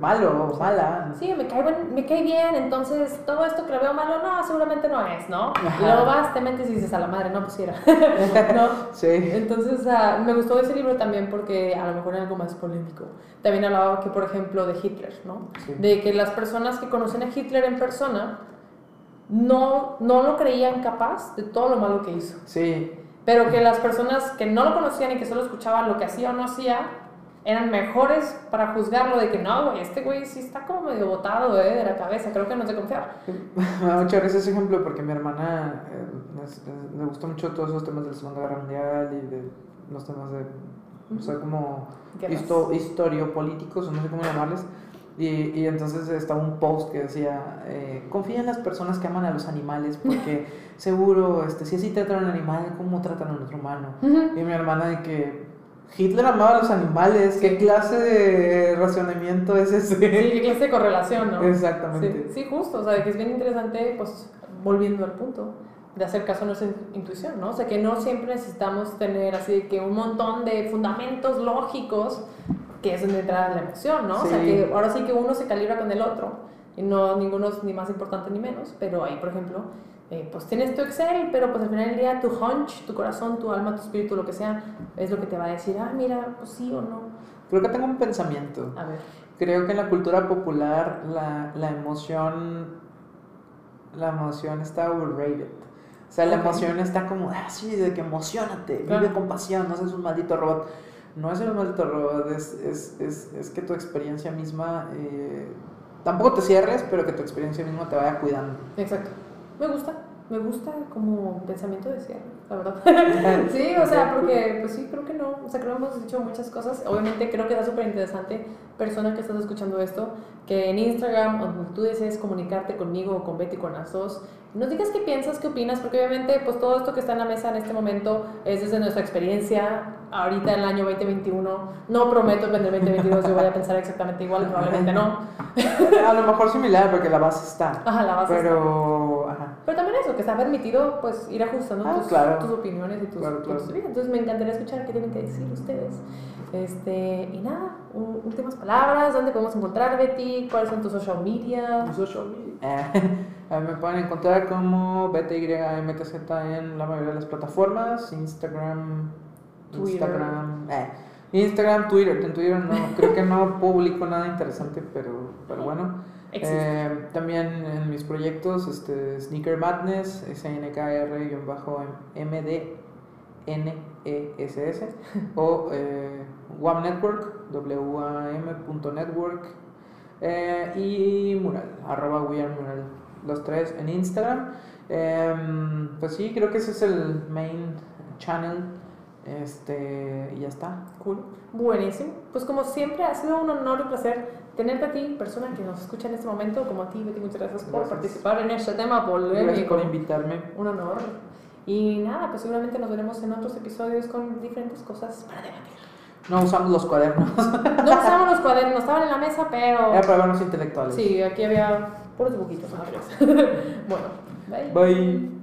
malo o mala? Sí, me cae, buen- me cae bien, entonces todo esto que lo veo malo, no, seguramente no es, ¿no? Ajá. Y luego vas, te metes y dices a la madre, no pusiera. ¿No? Sí. Entonces, ah, me gustó ese libro también porque a lo mejor era algo más polémico. También hablaba que, por ejemplo, de Hitler, ¿no? Sí. De que las personas que conocen a Hitler en persona no, no lo creían capaz de todo lo malo que hizo. Sí. Pero que las personas que no lo conocían y que solo escuchaban lo que hacía o no hacía, eran mejores para juzgarlo de que no, güey, este güey sí está como medio botado eh, de la cabeza, creo que no es de confiar. Me da mucha risa ese ejemplo porque mi hermana eh, es- es- le gustó mucho todos esos temas de la Segunda Guerra Mundial y de los temas de, o sea, como histo, historiopolíticos o no sé cómo llamarles. Y, y entonces estaba un post que decía, eh, confía en las personas que aman a los animales porque seguro, este, si así tratan a un animal, ¿cómo tratan a un otro humano? Ujú. Y mi hermana de que Hitler amaba a los animales, ¿qué clase de racionamiento es ese? Sí, qué clase de correlación, ¿no? Exactamente. Sí, sí, justo, o sea, que es bien interesante, pues, volviendo al punto, de hacer caso a nuestra intuición, ¿no? O sea, que no siempre necesitamos tener así que un montón de fundamentos lógicos, que es donde entra la emoción, ¿no? O sea, Sí. que ahora sí que uno se calibra con el otro, y no ninguno es ni más importante ni menos, pero ahí, por ejemplo, eh, pues tienes tu Excel, pero pues al final del día tu hunch, tu corazón, tu alma, tu espíritu, lo que sea, es lo que te va a decir, ah, mira, pues sí o no. Creo que tengo un pensamiento. A ver. Creo que en la cultura popular la, la emoción la emoción está overrated. O sea, la Ok. emoción está como, ah, sí, de que emocionate, Claro. vive con pasión, no seas un maldito robot. No es un maldito robot, es, es, es, es que tu experiencia misma, eh, tampoco te cierres, pero que tu experiencia misma te vaya cuidando. Exacto. Me gusta, me gusta como pensamiento de cierre, la verdad. sí, o sea, porque pues sí, creo que no. O sea, creo que hemos dicho muchas cosas. Obviamente creo que está súper interesante, persona que estás escuchando esto, que en Instagram, donde tú desees comunicarte conmigo o con Betty, con las dos, nos digas qué piensas, qué opinas, porque obviamente pues todo esto que está en la mesa en este momento es desde nuestra experiencia, ahorita en el año 2021. No prometo que en el 2022 yo vaya a pensar exactamente igual, probablemente no. A lo mejor similar, porque la base está. Ajá, la base está. Pero, ajá. Pero también eso, que está permitido pues ir ajustando Ah, tus, claro. tus opiniones y tus Claro, claro. Entonces me encantaría escuchar qué tienen que decir ustedes. Este, y nada, últimas palabras, ¿dónde podemos encontrar Betty? ¿Cuáles son tus social media? Eh, me pueden encontrar como BTYMTZ en la mayoría de las plataformas, Instagram, Twitter. Instagram, eh, Instagram, Twitter, en Twitter no, creo que no publico nada interesante, pero, pero bueno. Eh, también en mis proyectos, este, Sneaker Madness, S-N-K-R-MDNESS, o eh, WAM Network, W-A-M.network, eh, y Mural, arroba We Are Mural, los tres en Instagram. Em, pues sí, creo que ese es el main channel, este, y ya está. Cool. Buenísimo. Pues como siempre ha sido un honor y un placer tenerte a ti, persona que nos escucha en este momento, como a ti, Betty, muchas gracias, por Gracias. participar en este tema Gracias polémico. por invitarme. Un honor. Y nada, pues seguramente nos veremos en otros episodios con diferentes cosas para debatir. No usamos los cuadernos, No usamos los cuadernos, estaban en la mesa, pero... era para vernos intelectuales. Sí, aquí había puros dibujitos. ¿no? bueno, bye. Bye.